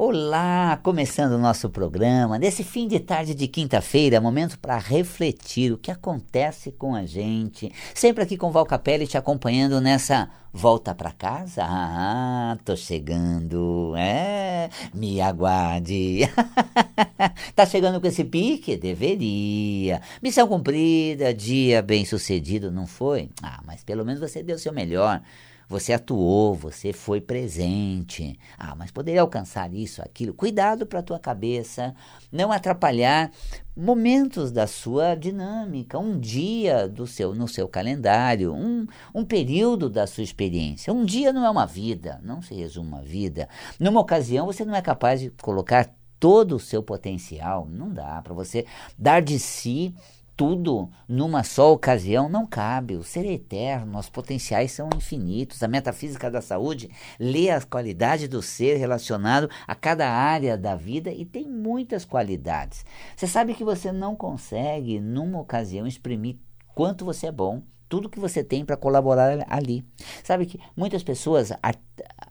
Olá, começando o nosso programa, nesse fim de tarde de quinta-feira, momento para refletir o que acontece com a gente. Sempre aqui com Val Capelli te acompanhando nessa volta para casa. Ah, tô chegando, é, me aguarde. tá chegando com esse pique? Deveria. Missão cumprida, dia bem sucedido, não foi? Ah, mas pelo menos você deu o seu melhor. Você atuou, você foi presente. Ah, mas poderia alcançar isso, aquilo. Cuidado para a tua cabeça, não atrapalhar momentos da sua dinâmica, um dia do seu no seu calendário, um, um período da sua experiência. Um dia não é uma vida, não se resume uma vida. Numa ocasião você não é capaz de colocar todo o seu potencial, não dá para você dar de si tudo numa só ocasião não cabe. O ser é eterno, os potenciais são infinitos. A metafísica da saúde lê a qualidade do ser relacionado a cada área da vida e tem muitas qualidades. Você sabe que você não consegue, numa ocasião, exprimir quanto você é bom tudo que você tem para colaborar ali. Sabe que muitas pessoas,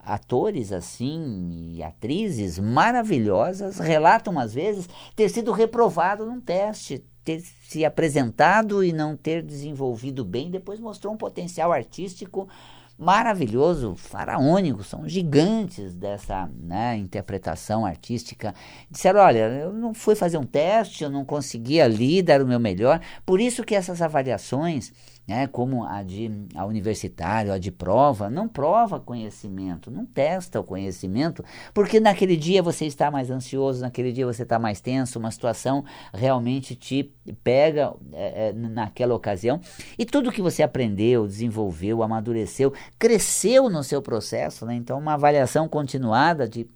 atores assim e atrizes maravilhosas, relatam às vezes ter sido reprovado num teste, ter se apresentado e não ter desenvolvido bem, depois mostrou um potencial artístico maravilhoso, faraônico, são gigantes dessa né, interpretação artística. Disseram, olha, eu não fui fazer um teste, eu não consegui ali dar o meu melhor, por isso que essas avaliações né, como a de a universitário, a de prova, não prova conhecimento, não testa o conhecimento, porque naquele dia você está mais ansioso, naquele dia você está mais tenso, uma situação realmente te pega é, naquela ocasião e tudo que você aprendeu, desenvolveu, amadureceu, cresceu no seu processo, né? então uma avaliação continuada de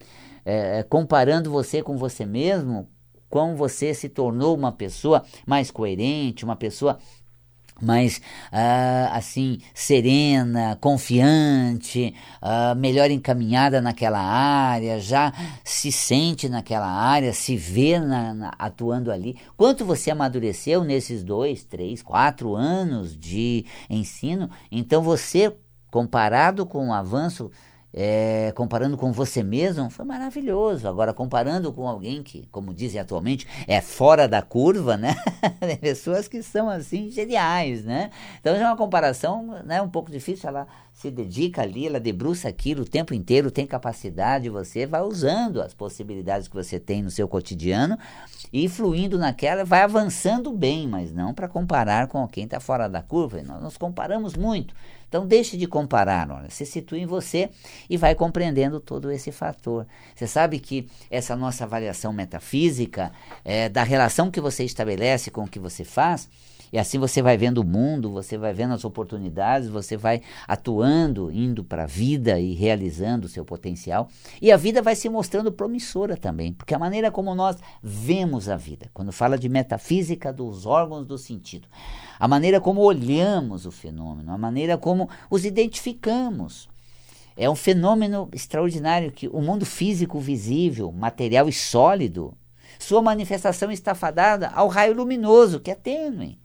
é, comparando você com você mesmo, como você se tornou uma pessoa mais coerente, uma pessoa mais uh, assim serena, confiante, uh, melhor encaminhada naquela área, já se sente naquela área, se vê na, na, atuando ali. Quanto você amadureceu nesses dois, três, quatro anos de ensino? Então você, comparado com o avanço é, comparando com você mesmo, foi maravilhoso. Agora, comparando com alguém que, como dizem atualmente, é fora da curva, né? Tem pessoas que são assim geniais, né? Então é uma comparação né, um pouco difícil. Ela se dedica ali, ela debruça aquilo o tempo inteiro, tem capacidade, você vai usando as possibilidades que você tem no seu cotidiano e fluindo naquela, vai avançando bem, mas não para comparar com quem está fora da curva. Nós nos comparamos muito. Então deixe de comparar, olha, se situe em você e vai compreendendo todo esse fator. Você sabe que essa nossa avaliação metafísica é, da relação que você estabelece com o que você faz, e assim você vai vendo o mundo, você vai vendo as oportunidades, você vai atuando, indo para a vida e realizando o seu potencial. E a vida vai se mostrando promissora também, porque a maneira como nós vemos a vida, quando fala de metafísica dos órgãos do sentido, a maneira como olhamos o fenômeno, a maneira como os identificamos. É um fenômeno extraordinário que o mundo físico visível, material e sólido, sua manifestação está fadada ao raio luminoso, que é tênue.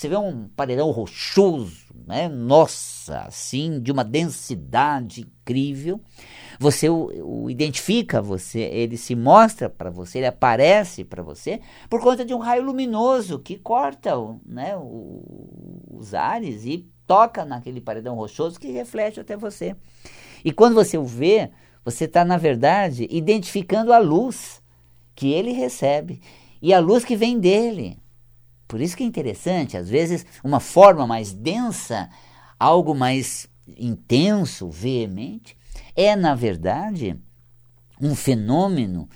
Você vê um paredão rochoso, né? Nossa, assim, de uma densidade incrível. Você o, o identifica, você, ele se mostra para você, ele aparece para você por conta de um raio luminoso que corta né, o, os ares e toca naquele paredão rochoso que reflete até você. E quando você o vê, você está, na verdade, identificando a luz que ele recebe e a luz que vem dele. Por isso que é interessante, às vezes, uma forma mais densa, algo mais intenso, veemente, é, na verdade, um fenômeno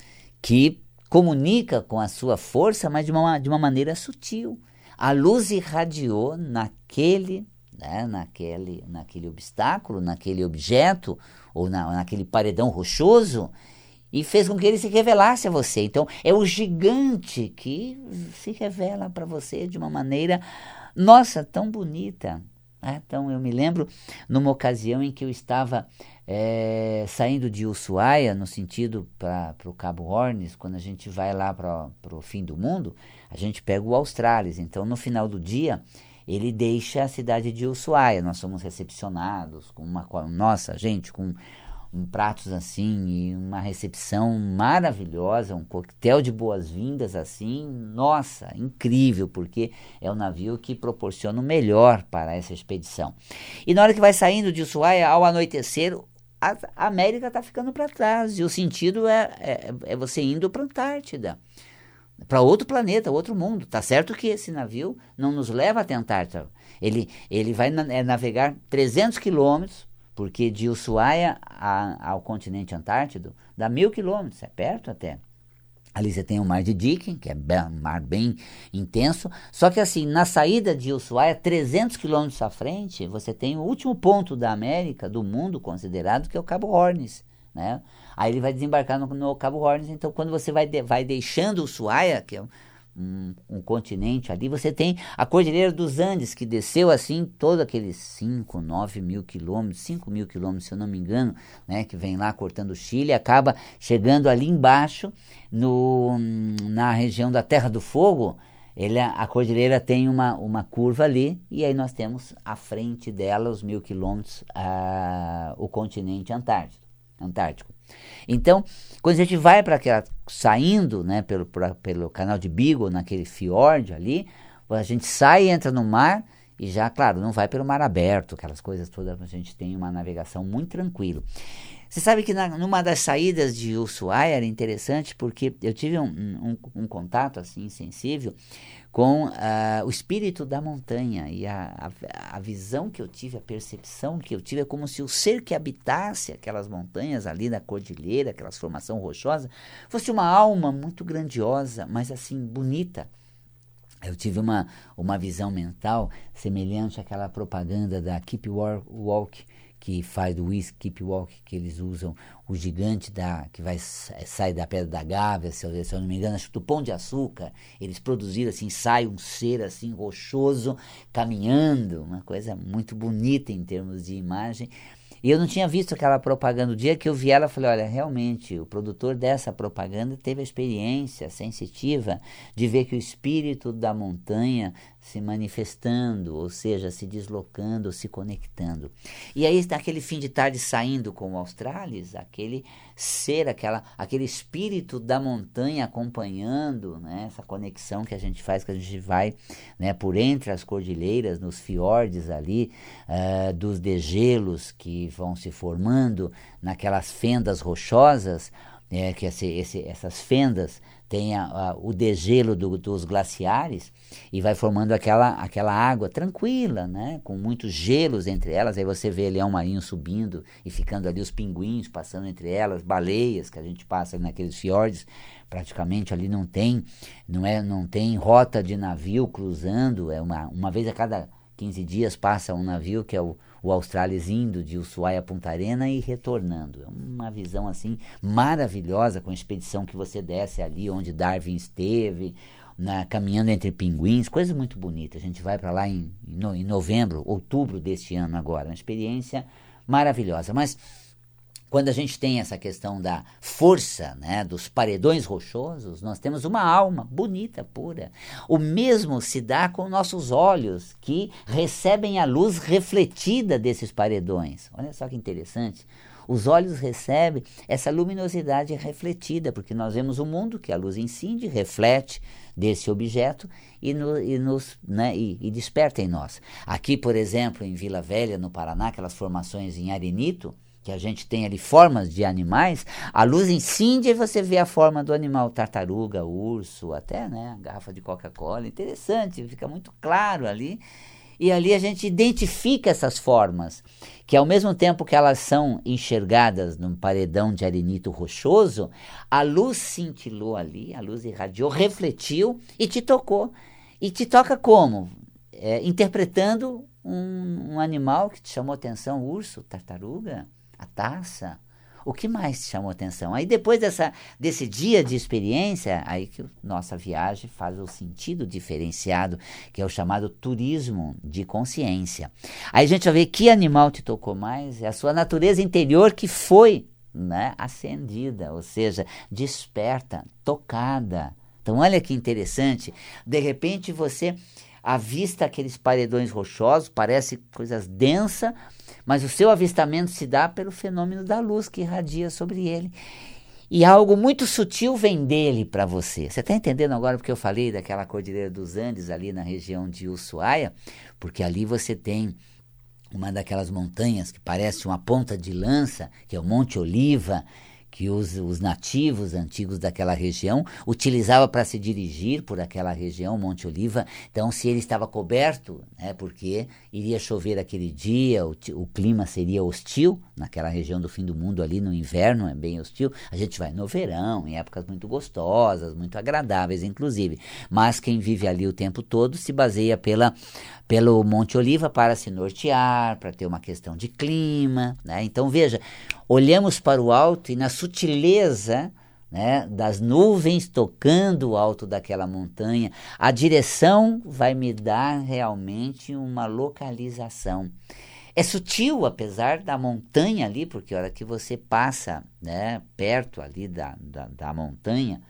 que comunica com a sua força, mas de uma, de uma maneira sutil. A luz irradiou naquele, né, naquele, naquele obstáculo, naquele objeto, ou na, naquele paredão rochoso, e fez com que ele se revelasse a você. Então, é o gigante que se revela para você de uma maneira, nossa, tão bonita. Né? Então, eu me lembro numa ocasião em que eu estava é, saindo de Ushuaia, no sentido para o Cabo Horns, quando a gente vai lá para o fim do mundo, a gente pega o Australis. Então, no final do dia, ele deixa a cidade de Ushuaia. Nós somos recepcionados com uma. Nossa, gente, com um, pratos assim e uma recepção maravilhosa, um coquetel de boas-vindas assim, nossa, incrível, porque é o navio que proporciona o melhor para essa expedição. E na hora que vai saindo de Ushuaia, ao anoitecer, a América está ficando para trás e o sentido é, é, é você indo para a Antártida para outro planeta, outro mundo. Tá certo que esse navio não nos leva até a Antártida. Ele, ele vai na, é, navegar 300 quilômetros, porque de Ushuaia a, ao continente Antártido dá mil quilômetros, é perto até. Ali você tem o mar de Dicken, que é um mar bem intenso. Só que assim, na saída de Ushuaia, 300 quilômetros à frente, você tem o último ponto da América, do mundo considerado, que é o Cabo Hornes. Né? Aí ele vai desembarcar no, no Cabo Horns. Então, quando você vai, de, vai deixando Ushuaia, que é um, um, continente ali, você tem a Cordilheira dos Andes, que desceu assim todo aqueles 5, 9 mil quilômetros, 5 mil quilômetros, se eu não me engano, né, que vem lá cortando o Chile, acaba chegando ali embaixo, no, na região da Terra do Fogo, ele, a cordilheira tem uma, uma curva ali, e aí nós temos à frente dela, os mil quilômetros, uh, o continente Antártico. Antártico. Então, quando a gente vai para aquela saindo, né, pelo, pra, pelo canal de Beagle, naquele fiord ali, a gente sai, entra no mar e já, claro, não vai pelo mar aberto, aquelas coisas todas, a gente tem uma navegação muito tranquila. Você sabe que na, numa das saídas de Ushuaia era interessante porque eu tive um, um, um contato assim sensível com uh, o espírito da montanha e a, a, a, visão que eu tive, a percepção que eu tive é como se o ser que habitasse aquelas montanhas ali na cordilheira, aquelas formação rochosa, fosse uma alma muito grandiosa, mas assim bonita. Eu tive uma, uma visão mental semelhante àquela propaganda da Keep Walk que faz do whisky Keep Walk, que eles usam o gigante da que vai sai da pedra da Gávea, se eu, se eu não me engano, acho que do Pão de Açúcar, eles produziram assim, sai um ser assim rochoso caminhando, uma coisa muito bonita em termos de imagem. E eu não tinha visto aquela propaganda. O dia que eu vi ela, eu falei: olha, realmente, o produtor dessa propaganda teve a experiência sensitiva de ver que o espírito da montanha se manifestando, ou seja, se deslocando, se conectando. E aí está aquele fim de tarde saindo com o Australis, aquele ser, aquela, aquele espírito da montanha acompanhando né, essa conexão que a gente faz, que a gente vai né, por entre as cordilheiras, nos fiordes ali, uh, dos degelos que vão se formando naquelas fendas rochosas, é, que esse, esse, essas fendas têm a, a, o degelo do, dos glaciares e vai formando aquela, aquela água tranquila, né? com muitos gelos entre elas. Aí você vê leão marinho subindo e ficando ali os pinguins passando entre elas, baleias que a gente passa naqueles fiordes. Praticamente ali não tem, não é, não tem rota de navio cruzando. É uma, uma vez a cada 15 dias passa um navio que é o o Australis indo de Ushuaia a Punta Arena e retornando. É uma visão assim maravilhosa com a expedição que você desce ali onde Darwin esteve, na, caminhando entre pinguins, coisa muito bonita. A gente vai para lá em, em, novembro, outubro deste ano agora, uma experiência maravilhosa. Mas quando a gente tem essa questão da força né, dos paredões rochosos, nós temos uma alma bonita, pura. O mesmo se dá com nossos olhos, que recebem a luz refletida desses paredões. Olha só que interessante. Os olhos recebem essa luminosidade refletida, porque nós vemos o mundo que a luz incide, reflete desse objeto e, no, e nos, né, e, e desperta em nós. Aqui, por exemplo, em Vila Velha, no Paraná, aquelas formações em arenito, que a gente tem ali formas de animais, a luz incide e você vê a forma do animal, tartaruga, urso, até né, garrafa de Coca-Cola. Interessante, fica muito claro ali. E ali a gente identifica essas formas, que ao mesmo tempo que elas são enxergadas num paredão de arenito rochoso, a luz cintilou ali, a luz irradiou, refletiu e te tocou. E te toca como? É, interpretando um, um animal que te chamou atenção, urso, tartaruga, a taça. O que mais chamou atenção? Aí depois dessa, desse dia de experiência, aí que nossa viagem faz o sentido diferenciado, que é o chamado turismo de consciência. Aí a gente vai ver que animal te tocou mais, é a sua natureza interior que foi né, acendida, ou seja, desperta, tocada. Então olha que interessante, de repente você avista aqueles paredões rochosos, parece coisas densas, mas o seu avistamento se dá pelo fenômeno da luz que irradia sobre ele. E algo muito sutil vem dele para você. Você está entendendo agora porque eu falei daquela Cordilheira dos Andes ali na região de Ushuaia? Porque ali você tem uma daquelas montanhas que parece uma ponta de lança, que é o Monte Oliva, que os, os nativos antigos daquela região utilizavam para se dirigir por aquela região, Monte Oliva. Então, se ele estava coberto, né, porque iria chover aquele dia, o, o clima seria hostil naquela região do fim do mundo ali no inverno, é bem hostil. A gente vai no verão, em épocas muito gostosas, muito agradáveis, inclusive. Mas quem vive ali o tempo todo se baseia pela pelo Monte Oliva para se nortear, para ter uma questão de clima. Né? Então veja, olhamos para o alto e na sutileza né, das nuvens tocando o alto daquela montanha, a direção vai me dar realmente uma localização. É sutil, apesar da montanha ali, porque a hora que você passa né, perto ali da, da, da montanha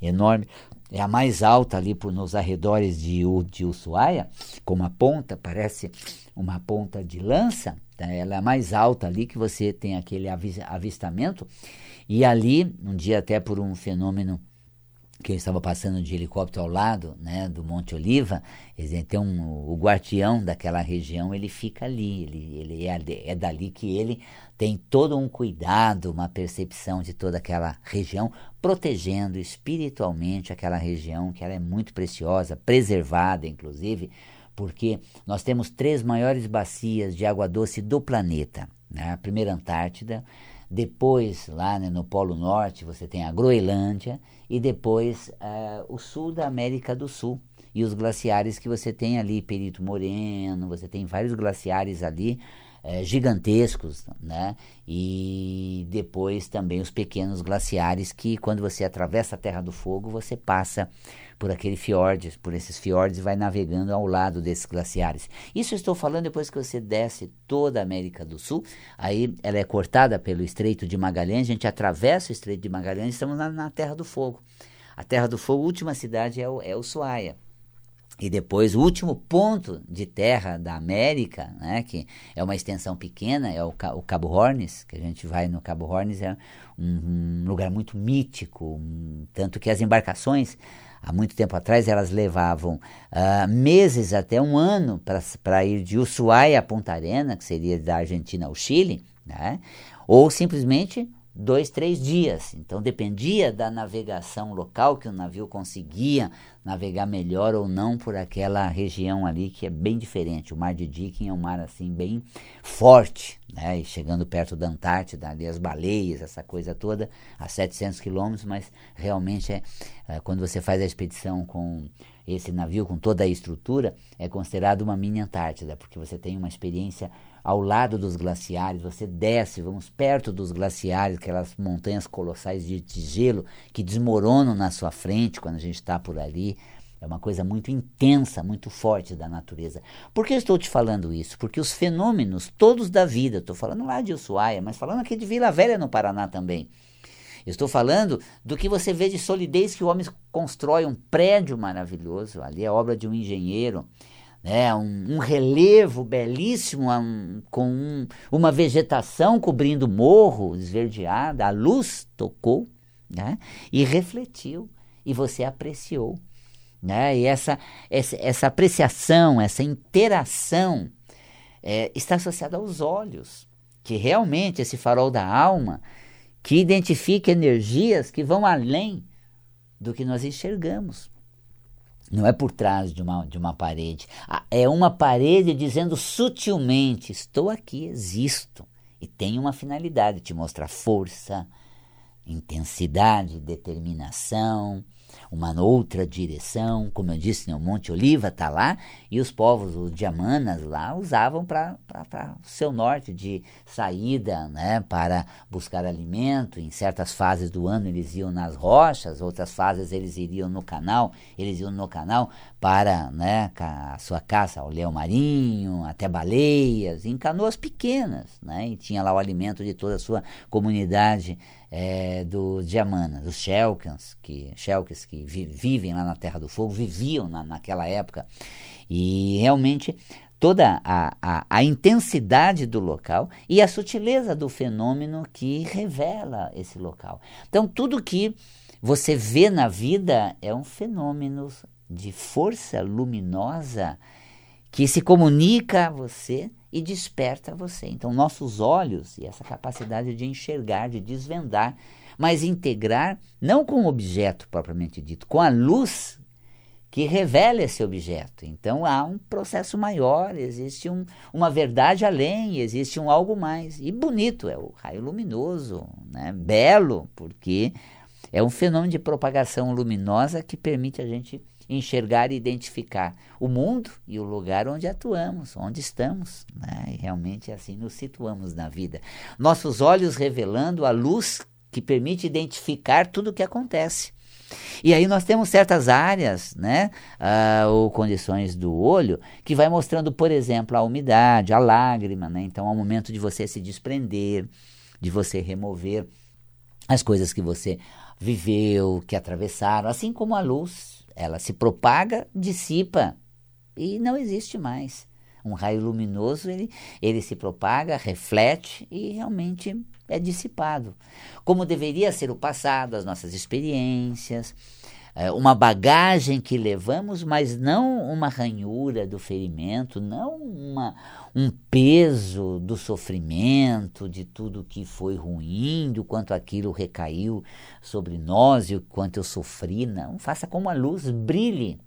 enorme, é a mais alta ali por, nos arredores de, de Ushuaia, com uma ponta, parece uma ponta de lança, tá? ela é a mais alta ali que você tem aquele avistamento, e ali, um dia até por um fenômeno que eu estava passando de helicóptero ao lado né, do Monte Oliva, então o guardião daquela região ele fica ali, ele, ele é, é dali que ele tem todo um cuidado, uma percepção de toda aquela região, protegendo espiritualmente aquela região que ela é muito preciosa, preservada inclusive, porque nós temos três maiores bacias de água doce do planeta. Né? A primeira Antártida, depois, lá né, no Polo Norte, você tem a Groenlândia e depois uh, o sul da América do Sul. E os glaciares que você tem ali, Perito Moreno, você tem vários glaciares ali uh, gigantescos, né? E depois também os pequenos glaciares que, quando você atravessa a Terra do Fogo, você passa por aquele fiordes, por esses fiordes e vai navegando ao lado desses glaciares. Isso estou falando depois que você desce toda a América do Sul, aí ela é cortada pelo Estreito de Magalhães, a gente atravessa o Estreito de Magalhães, estamos na, na Terra do Fogo. A Terra do Fogo, a última cidade é o, é o Suaia. E depois, o último ponto de terra da América, né, que é uma extensão pequena, é o, o Cabo Hornes, que a gente vai no Cabo Hornes, é um, um lugar muito mítico, um, tanto que as embarcações há muito tempo atrás, elas levavam uh, meses até um ano para ir de Ushuaia a Punta Arena, que seria da Argentina ao Chile, né? ou simplesmente dois, três dias. Então dependia da navegação local que o navio conseguia navegar melhor ou não por aquela região ali que é bem diferente. O Mar de Dicken é um mar assim bem forte, né? E chegando perto da Antártida, ali as baleias, essa coisa toda, a 700 quilômetros, mas realmente é, é quando você faz a expedição com esse navio, com toda a estrutura, é considerado uma mini Antártida, porque você tem uma experiência ao lado dos glaciares, você desce, vamos perto dos glaciares, aquelas montanhas colossais de, gelo que desmoronam na sua frente quando a gente está por ali. É uma coisa muito intensa, muito forte da natureza. Por que eu estou te falando isso? Porque os fenômenos todos da vida, estou falando lá de Ushuaia, mas falando aqui de Vila Velha no Paraná também. estou falando do que você vê de solidez que o homem constrói um prédio maravilhoso, ali é obra de um engenheiro, né, um, um relevo belíssimo, um, com um, uma vegetação cobrindo morro esverdeada, a luz tocou né, e refletiu, e você apreciou. Né, e essa, essa, essa apreciação, essa interação é, está associada aos olhos, que realmente esse farol da alma, que identifica energias que vão além do que nós enxergamos. Não é por trás de uma, de uma parede. É uma parede dizendo sutilmente: estou aqui, existo. E tem uma finalidade: te mostrar força, intensidade, determinação, uma outra direção. Como eu disse, né, o Monte Oliva está lá e os povos, os diamanas lá, usavam para o seu norte de saída né, para buscar alimento. Em certas fases do ano eles iam nas rochas, outras fases eles iriam no canal, eles iam no canal para né, a sua caça ao leão marinho, até baleias, em canoas pequenas, né, e tinha lá o alimento de toda a sua comunidade é, dos Diamanas, os Shelkans, que, Shelkans que vi, vivem lá na Terra do Fogo, viviam na, naquela época. E realmente toda a, a, a, intensidade do local e a sutileza do fenômeno que revela esse local. Então, tudo que você vê na vida é um fenômeno de força luminosa que se comunica a você e desperta você. Então, nossos olhos e essa capacidade de enxergar, de desvendar, mas integrar não com o objeto propriamente dito, com a luz que revela esse objeto. Então há um processo maior, existe um, uma verdade além, existe um algo mais. E bonito, é o raio luminoso, né? belo, porque é um fenômeno de propagação luminosa que permite a gente enxergar e identificar o mundo e o lugar onde atuamos, onde estamos. Né? E realmente assim nos situamos na vida. Nossos olhos revelando a luz que permite identificar tudo o que acontece. E aí nós temos certas áreas, né, uh, ou condições do olho, que vai mostrando, por exemplo, a umidade, a lágrima, né? Então é o momento de você se desprender, de você remover as coisas que você viveu, que atravessaram, assim como a luz, ela se propaga, dissipa e não existe mais. Um raio luminoso, ele, ele se propaga, reflete e realmente é dissipado. Como deveria ser o passado, as nossas experiências, uma bagagem que levamos, mas não uma ranhura do ferimento, não uma, um peso do sofrimento, de tudo que foi ruim, do quanto aquilo recaiu sobre nós e o quanto eu sofri. Não, faça como a luz brilhe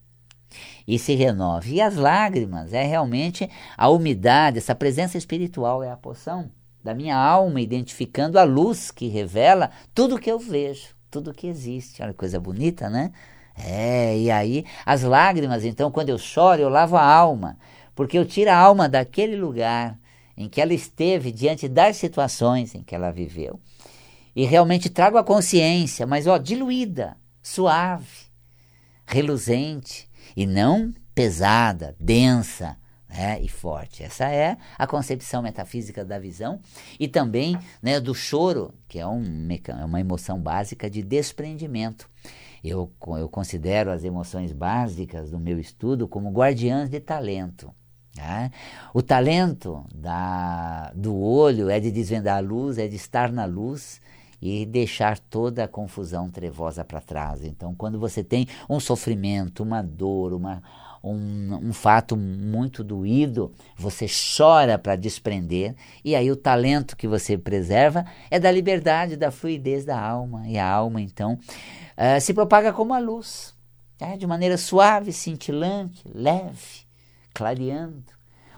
e se renove. E as lágrimas é realmente a umidade, essa presença espiritual é a poção da minha alma, identificando a luz que revela tudo que eu vejo, tudo que existe. Olha que coisa bonita, né? É, e aí as lágrimas, então, quando eu choro, eu lavo a alma, porque eu tiro a alma daquele lugar em que ela esteve diante das situações em que ela viveu. E realmente trago a consciência, mas ó, diluída, suave, reluzente e não pesada, densa, né, e forte. Essa é a concepção metafísica da visão e também né, do choro, que é, um, é uma emoção básica de desprendimento. Eu, eu considero as emoções básicas do meu estudo como guardiãs de talento. Né? O talento da, do olho é de desvendar a luz, é de estar na luz e deixar toda a confusão trevosa para trás. Então, quando você tem um sofrimento, uma dor, uma, um, um fato muito doído, você chora para desprender, e aí o talento que você preserva é da liberdade, da fluidez da alma, e a alma então uh, se propaga como a luz, é, de maneira suave, cintilante, leve, clareando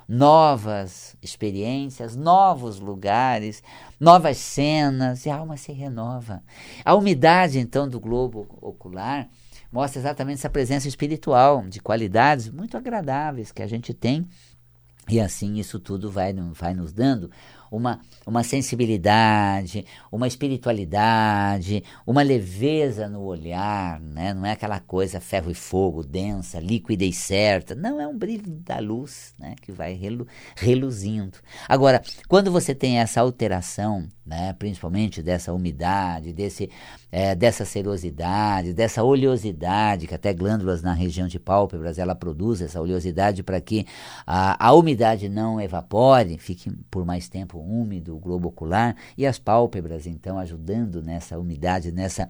novas experiências, novos lugares, novas cenas, e a alma se renova. A umidade, então, do globo ocular mostra exatamente essa presença espiritual, de qualidades muito agradáveis que a gente tem. E assim isso tudo vai, vai nos dando uma, uma sensibilidade, uma espiritualidade, uma leveza no olhar, né? não é aquela coisa ferro e fogo, densa, líquida e certa. Não, é um brilho da luz né? que vai relu, reluzindo. Agora, quando você tem essa alteração, né? principalmente dessa umidade, desse, é, dessa serosidade, dessa oleosidade, que até glândulas na região de pálpebras ela produz essa oleosidade para que a, a umidade não evapore, fique por mais tempo úmido, o globo ocular e as pálpebras, então, ajudando nessa umidade, nessa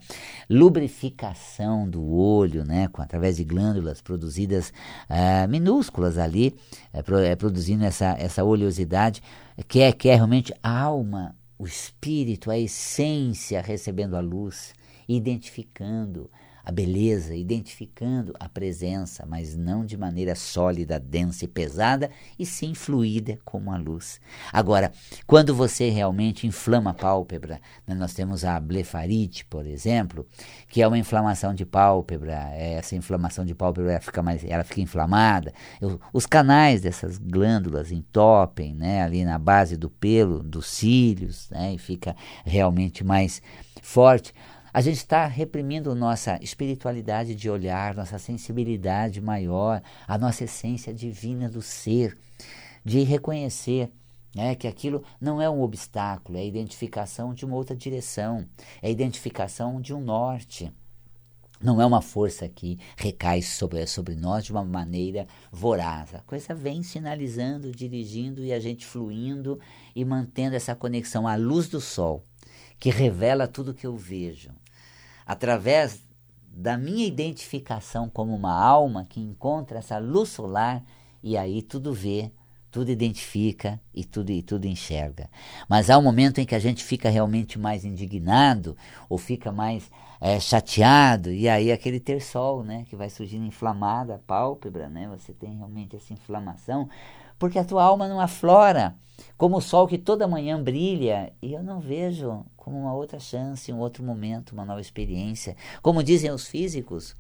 lubrificação do olho, né, com, através de glândulas produzidas uh, minúsculas ali, uh, produzindo essa, essa oleosidade, que é, que é realmente a alma, o espírito, a essência recebendo a luz, identificando a beleza, identificando a presença, mas não de maneira sólida, densa e pesada, e sim fluida como a luz. Agora, quando você realmente inflama a pálpebra, né, nós temos a blefarite, por exemplo, que é uma inflamação de pálpebra, essa inflamação de pálpebra ela fica, mais, ela fica inflamada, os canais dessas glândulas entopem, né, ali na base do pelo, dos cílios, né, e fica realmente mais forte a gente está reprimindo nossa espiritualidade de olhar, nossa sensibilidade maior, a nossa essência divina do ser, de reconhecer né, que aquilo não é um obstáculo, é a identificação de uma outra direção, é a identificação de um norte. Não é uma força que recai sobre, sobre nós de uma maneira voraz. A coisa vem sinalizando, dirigindo e a gente fluindo e mantendo essa conexão à luz do sol, que revela tudo que eu vejo. Através da minha identificação como uma alma que encontra essa luz solar e aí tudo vê, tudo identifica e tudo, e tudo enxerga. Mas há um momento em que a gente fica realmente mais indignado ou fica mais é, chateado, e aí aquele ter sol, né, que vai surgindo inflamada a pálpebra, né, você tem realmente essa inflamação, porque a tua alma não aflora como o sol que toda manhã brilha, e eu não vejo como uma outra chance, um outro momento, uma nova experiência. Como dizem os físicos,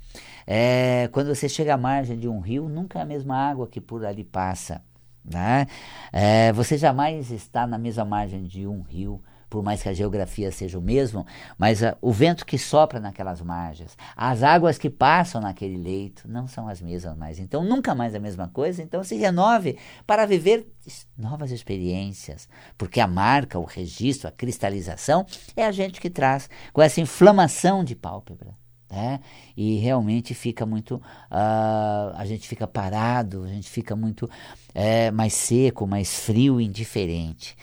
é, quando você chega à margem de um rio, nunca é a mesma água que por ali passa. Né? É, você jamais está na mesma margem de um rio, por mais que a geografia seja o mesmo, mas uh, o vento que sopra naquelas margens, as águas que passam naquele leito não são as mesmas mais. Então, nunca mais a mesma coisa. Então, se renove para viver novas experiências, porque a marca, o registro, a cristalização é a gente que traz com essa inflamação de pálpebra. Né? E realmente fica muito. Uh, a gente fica parado, a gente fica muito é, mais seco, mais frio, indiferente.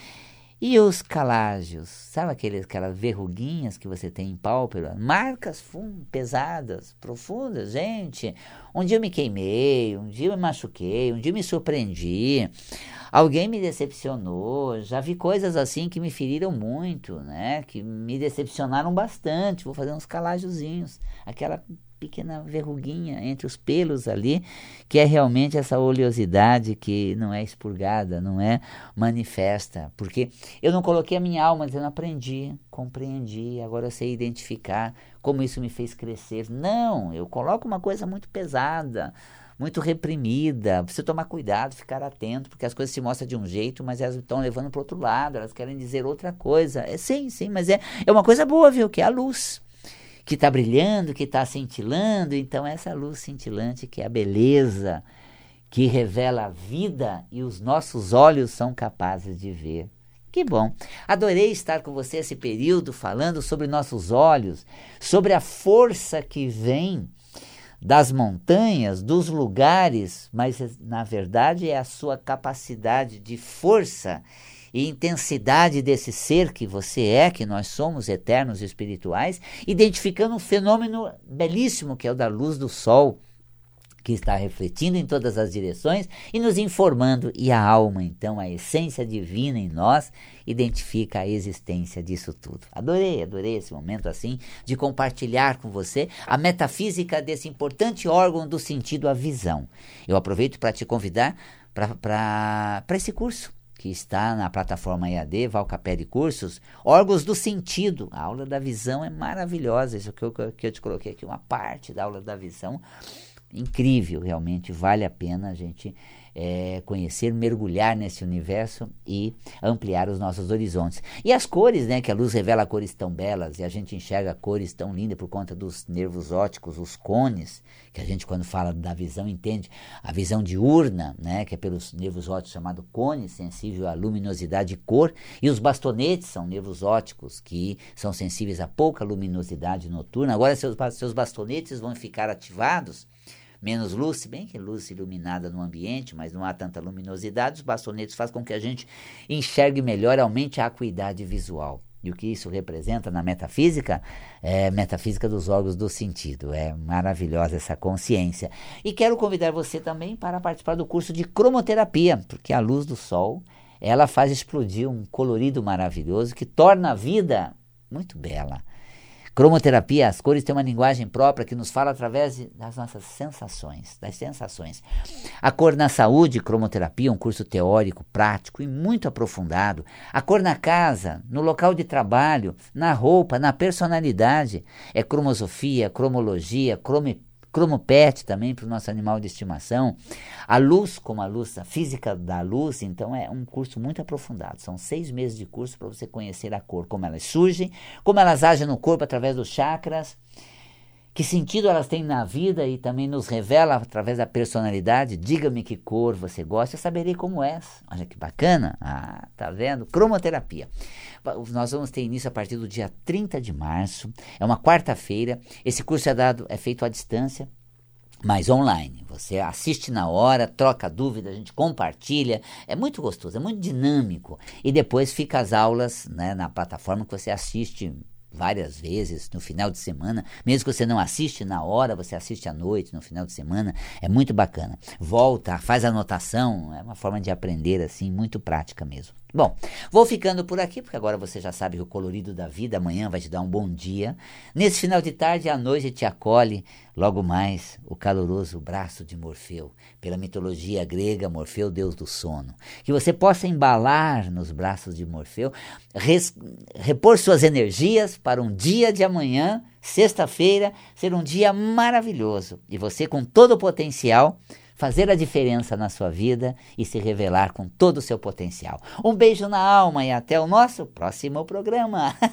E os calágios, sabe aqueles, aquelas verruguinhas que você tem em pálpebra? Marcas fum, pesadas, profundas, gente. Um dia eu me queimei, um dia eu me machuquei, um dia eu me surpreendi. Alguém me decepcionou, já vi coisas assim que me feriram muito, né? Que me decepcionaram bastante. Vou fazer uns calagiozinhos. Aquela pequena verruguinha entre os pelos ali, que é realmente essa oleosidade que não é expurgada, não é manifesta. Porque eu não coloquei a minha alma, não aprendi, compreendi, agora eu sei identificar como isso me fez crescer. Não, eu coloco uma coisa muito pesada muito reprimida. Precisa tomar cuidado, ficar atento, porque as coisas se mostram de um jeito, mas elas estão levando para outro lado, elas querem dizer outra coisa. É sim, sim, mas é, é uma coisa boa, viu? Que é a luz que está brilhando, que está cintilando. Então, essa luz cintilante que é a beleza, que revela a vida e os nossos olhos são capazes de ver. Que bom! Adorei estar com você esse período falando sobre nossos olhos, sobre a força que vem das montanhas, dos lugares, mas na verdade é a sua capacidade de força e intensidade desse ser que você é, que nós somos eternos espirituais, identificando um fenômeno belíssimo que é o da luz do sol, que está refletindo em todas as direções e nos informando, e a alma, então, a essência divina em nós, identifica a existência disso tudo. Adorei, adorei esse momento assim de compartilhar com você a metafísica desse importante órgão do sentido, a visão. Eu aproveito para te convidar para esse curso que está na plataforma EAD, Valcapelli Cursos, órgãos do sentido. A aula da visão é maravilhosa. Isso que eu, que eu te coloquei aqui, uma parte da aula da visão. Incrível, realmente, vale a pena a gente é, conhecer, mergulhar nesse universo e ampliar os nossos horizontes. E as cores, né? Que a luz revela cores tão belas e a gente enxerga cores tão lindas por conta dos nervos ópticos, os cones, que a gente, quando fala da visão, entende a visão diurna, né? Que é pelos nervos ópticos chamado cone, sensível à luminosidade e cor, e os bastonetes são nervos ópticos que são sensíveis a pouca luminosidade noturna. Agora, seus, seus bastonetes vão ficar ativados menos luz, se bem que luz iluminada no ambiente, mas não há tanta luminosidade, os bastonetes fazem com que a gente enxergue melhor, aumente a acuidade visual. E o que isso representa na metafísica? É metafísica dos órgãos do sentido. É maravilhosa essa consciência. E quero convidar você também para participar do curso de cromoterapia, porque a luz do sol, ela faz explodir um colorido maravilhoso que torna a vida muito bela. Cromoterapia, as cores têm uma linguagem própria que nos fala através das nossas sensações, das sensações. A cor na saúde, cromoterapia, um curso teórico, prático e muito aprofundado. A cor na casa, no local de trabalho, na roupa, na personalidade. É cromosofia, cromologia, cromepia cromopet também para o nosso animal de estimação. A luz, como a luz, a física da luz, então é um curso muito aprofundado. São seis meses de curso para você conhecer a cor, como elas surgem, como elas agem no corpo através dos chakras. que sentido elas têm na vida e também nos revela através da personalidade. Diga-me que cor você gosta, eu saberei como é. Olha que bacana. Ah, tá vendo? Cromoterapia. Nós vamos ter início a partir do dia 30 de março. É uma quarta-feira. Esse curso é dado, é feito à distância mas online. Você assiste na hora, troca dúvida, a gente compartilha. É muito gostoso, é muito dinâmico. E depois fica as aulas né, na plataforma que você assiste várias vezes no final de semana, mesmo que você não assiste na hora, você assiste à noite, no final de semana, é muito bacana. Volta, faz anotação, é uma forma de aprender assim, muito prática mesmo. Bom, vou ficando por aqui, porque agora você já sabe que o colorido da vida amanhã vai te dar um bom dia. Nesse final de tarde, a noite te acolhe, logo mais, o caloroso braço de Morfeu. Pela mitologia grega, Morfeu, deus do sono. Que você possa embalar nos braços de Morfeu, res, repor suas energias para um dia de amanhã, sexta-feira, ser um dia maravilhoso. E você, com todo o potencial, fazer a diferença na sua vida e se revelar com todo o seu potencial. Um beijo na alma e até o nosso próximo programa.